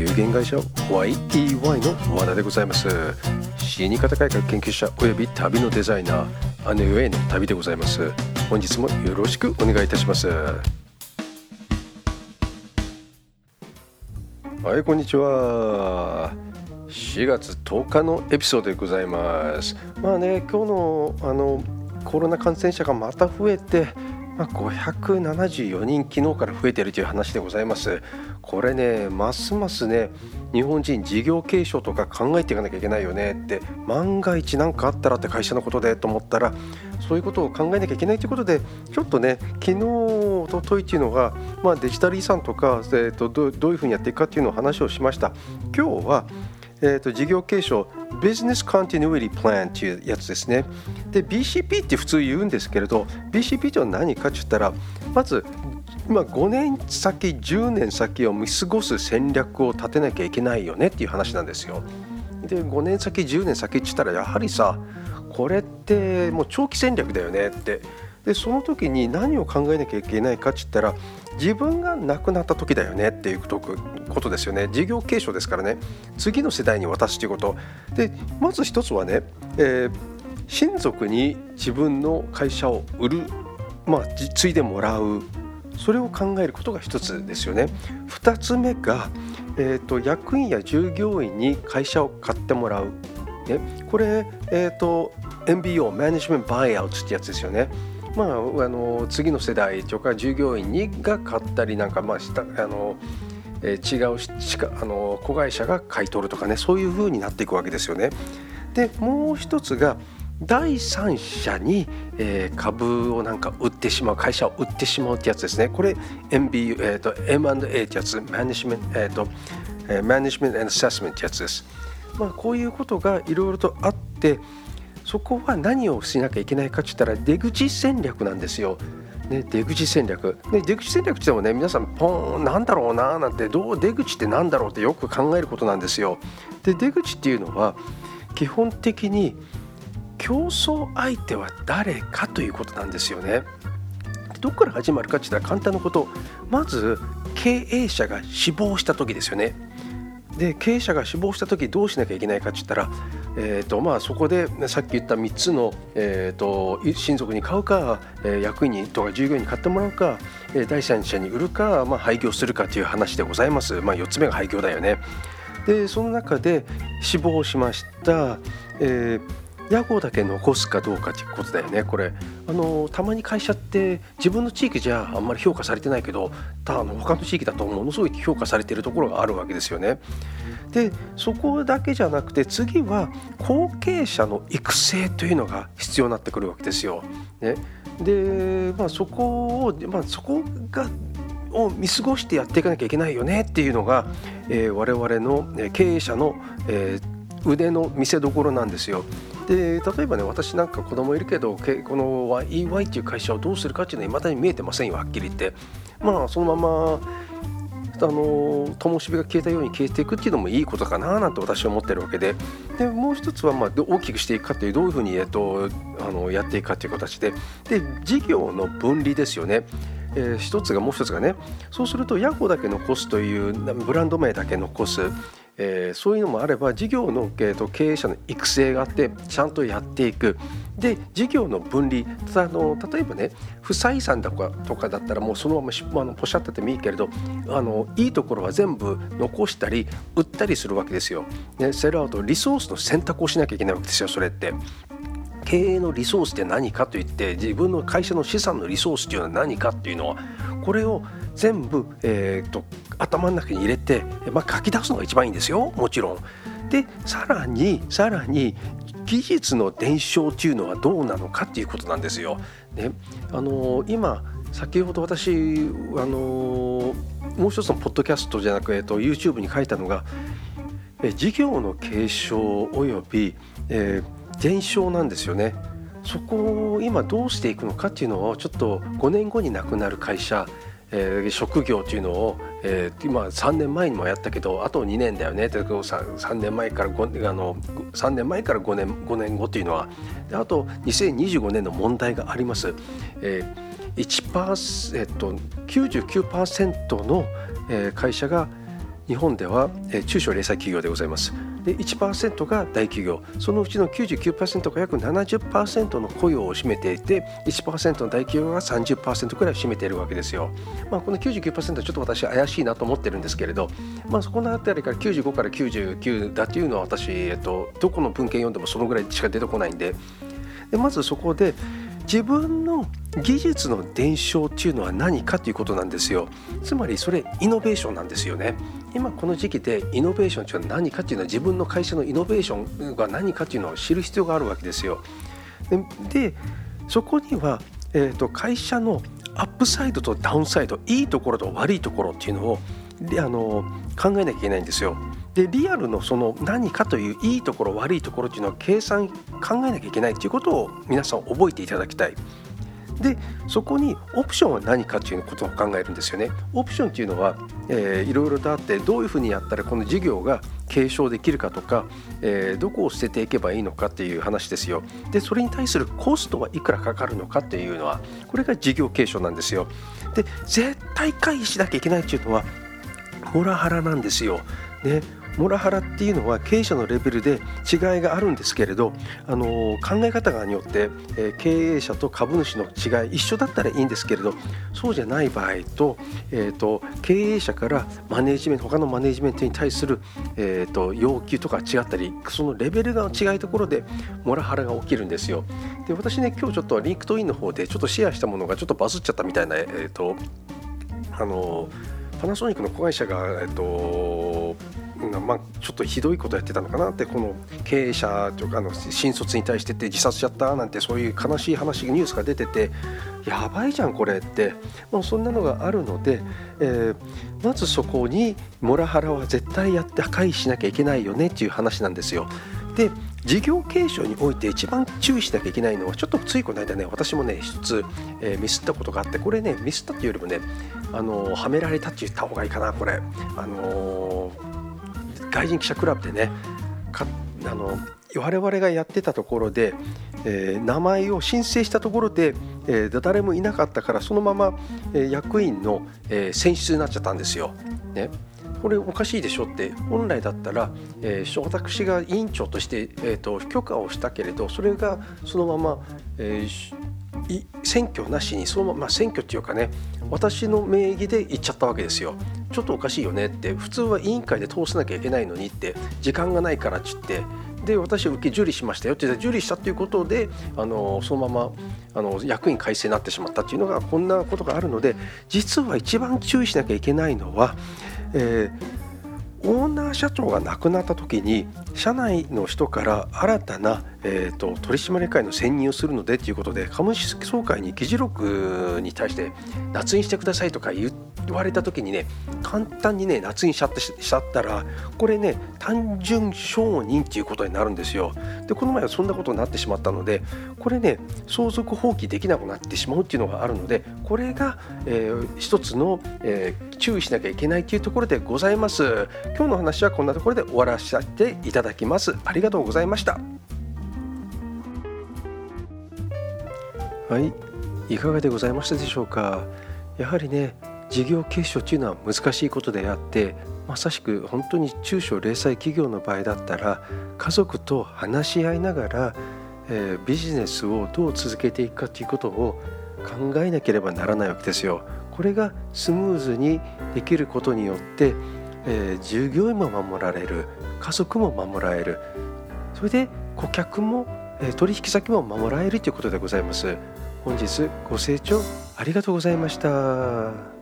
有限会社 YEY の和田でございます。死に方改革研究者および旅のデザイナー姉上への旅でございます。本日もよろしくお願いいたします。はいこんにちは。4月10日のエピソードでございます。まあね今日のあのコロナ感染者がまた増えてまあ、574人昨日から増えているという話でございます。これねますますね日本人事業継承とか考えていかなきゃいけないよねって万が一何かあったらって会社のことでと思ったらそういうことを考えなきゃいけないということでちょっとね昨日おとといっていうのが、まあ、デジタル遺産とか、えーと、どどういうふうにやっていくかっていうのを話をしました。今日はえーと、事業継承ビジネスコンティニュイティプランっていうやつですね。で BCP って普通言うんですけれど BCP って何かって言ったらまず今5年先10年先を見過ごす戦略を立てなきゃいけないよねっていう話なんですよ。で5年先10年先って言ったらやはりさこれってもう長期戦略だよねってでその時に何を考えなきゃいけないかって言ったら自分が亡くなった時だよねっていうことですよね。事業継承ですからね。次の世代に渡すということ。でまず一つはね、えー、親族に自分の会社を売るまあ継いでもらう。それを考えることが一つですよね。二つ目が、えーと、役員や従業員に会社を買ってもらう、ね、これ、えーと、と MBO マネジメントバイアウトってやつですよね。まあ、あの次の世代とか従業員にが買ったりなんか、まあ、したあのえー、違うしかあの子会社が買い取るとかねそういう風になっていくわけですよね。でもう一つが第三者に、えー、株をなんか売ってしまう会社を売ってしまうってやつですね。これ MBU、えーと、M&A ってやつマネジメント、えーとえ、マネジメントアセスメントってやつです。まあ、こういうことがいろいろとあってそこは何をしなきゃいけないかって言ったら出口戦略なんですよ。ね、出口戦略、ね、出口戦略って言ってもね皆さんポーンなんだろうななんてどう出口って何だろうってよく考えることなんですよ。で出口っていうのは基本的に競争相手は誰かということなんですよね。どこから始まるかって言ったら簡単なことまず経営者が死亡した時ですよね。で経営者が死亡した時どうしなきゃいけないかって言ったらえーとまあ、そこでさっき言った3つの、えーと、親族に買うか、え、役員にとか従業員に買ってもらうか、え、第三者に売るか、まあ、廃業するかという話でございます、まあ、4つ目が廃業だよね。でその中で死亡しました、えー屋号だけ残すかどうかということだよねこれあのたまに会社って自分の地域じゃあんまり評価されてないけど他の他の地域だとものすごい評価されてるところがあるわけですよね。でそこだけじゃなくて次は後継者の育成というのが必要になってくるわけですよ。ね、で、まあ、そこを、まあ、そこがを見過ごしてやっていかなきゃいけないよねっていうのが、えー、我々の経営者の、えー、腕の見せ所なんですよ。で例えばね私なんか子供いるけどこの EY っていう会社をどうするかっていうのはいまだに見えてませんよはっきり言って。まあそのままあの灯火が消えたように消えていくっていうのもいいことかななんて私は思ってるわけで。でもう一つはまあ大きくしていくかっていうどういうふうに、えっと、あのやっていくかという形で。で事業の分離ですよね。えー、一つがもう一つがねそうするとヤホーだけ残すというブランド名だけ残す。えー、そういうのもあれば事業の、えーと、経営者の育成があってちゃんとやっていくで事業の分離あの例えばね不採算とかとかだったらもうそのままあのポシャっててもいいけれどあのいいところは全部残したり売ったりするわけですよ。ね、セルアウトリソースの選択をしなきゃいけないわけですよそれって。経営のリソースって何かといって自分の会社の資産のリソースっていうのは何かっていうのはこれを全部、えーと、頭の中に入れて、まあ、書き出すのが一番いいんですよもちろん。でさらにさらに技術の伝承っていうのはどうなのかっていうことなんですよ。ね、あの今先ほど私あのもう一つのポッドキャストじゃなく、えーと、YouTube に書いたのがえ事業の継承および、えー、伝承なんですよね。そこを今どうしていくのかっていうのをちょっと5年後になくなる会社えー、職業というのを、えー、今3年前にもやったけどあと2年だよねって 3, 3年前から5あの3年前から5年 ,5 年後というのはであと2025年の問題があります。えー、1%、えっと、99%の会社が日本では、中小零細企業でございますで1%が大企業。そのうちの99%が約70%の雇用を占めていて1%の大企業が30%くらい占めているわけですよ、まあ、この99%はちょっと私怪しいなと思ってるんですけれど、まあ、そこのあたりから95から99だというのは私、えっと、どこの文献読んでもそのぐらいしか出てこないんで。でまずそこで自分の技術の伝承っていうのは何かということなんですよ。つまりそれイノベーションなんですよね。今この時期でイノベーションっていうのは何かっていうのは自分の会社のイノベーションが何かっていうのを知る必要があるわけですよでそこには、えーと、会社のアップサイドとダウンサイドいいところと悪いところっていうのをであの考えなきゃいけないんですよでリアルのその何かといういいところ悪いところっていうのは計算考えなきゃいけないということを皆さん覚えていただきたい。でそこにオプションは何かということを考えるんですよね。オプションっていうのは、えー、いろいろとあってどういうふうにやったらこの事業が継承できるかとか、えー、どこを捨てていけばいいのかっていう話ですよ。でそれに対するコストはいくらかかるのかっていうのはこれが事業継承なんですよ。で絶対回避しなきゃいけないっていうのはモラハラなんですよ。ね、モラハラっていうのは経営者のレベルで違いがあるんですけれどあの考え方によって、え、経営者と株主の違い一緒だったらいいんですけれどそうじゃない場合と,、えーと、経営者からマネジメント他のマネジメントに対する、えーと、要求とか違ったりそのレベルが違いところでモラハラが起きるんですよ。で私ね今日ちょっと LinkedIn の方でちょっとシェアしたものがちょっとバズっちゃったみたいな、えーとあのパナソニックの子会社が、えっとまあ、ちょっとひどいことやってたのかなってこの経営者とかあの新卒に対してって自殺しちゃったなんてそういう悲しい話ニュースが出ててやばいじゃんこれってもうそんなのがあるので、えー、まずそこにモラハラは絶対やって破壊しなきゃいけないよねっていう話なんですよ。で事業継承において一番注意しなきゃいけないのはちょっとついこの間ね私もね一つ、えー、ミスったことがあってこれねミスったっていうよりもねあのはめられたって言った方がいいかなこれあのー、外人記者クラブでねかあの我々がやってたところで、えー、名前を申請したところで、えー、誰もいなかったからそのまま、えー、役員の、え選出になっちゃったんですよ。ね、これおかしいでしょって本来だったら、えー、私が委員長として、えーと、許可をしたけれどそれがそのまま、えー、選挙なしにそのまま、まあ、選挙っていうかね私の名義で行っちゃったわけですよ。ちょっとおかしいよねって普通は委員会で通さなきゃいけないのにって時間がないからっつってで私は受け受理しましたよって受理したということであのそのままあの役員改正になってしまったっていうのがこんなことがあるので実は一番注意しなきゃいけないのは、えーオーナー社長が亡くなった時に社内の人から新たな、えーと、取締役会の選任をするのでということで株主総会に議事録に対して捺印してくださいとか言われた時にね簡単にね捺印しちゃったらこれね単純承認っていうことになるんですよ。でこの前はそんなことになってしまったのでこれね相続放棄できなくなってしまうっていうのがあるのでこれが、えー、一つの、えー、注意しなきゃいけないというところでございます。今日の話はこんなところで終わらせていただきます。ありがとうございました。はい。いかがでございましたでしょうか？やはりね事業継承というのは難しいことであってまさしく本当に中小零細企業の場合だったら家族と話し合いながら、えー、ビジネスをどう続けていくかということを考えなければならないわけですよ。これがスムーズにできることによってえー、従業員も守られる家族も守られるそれで顧客も、えー、取引先も守られるということでございます本日ご清聴ありがとうございました。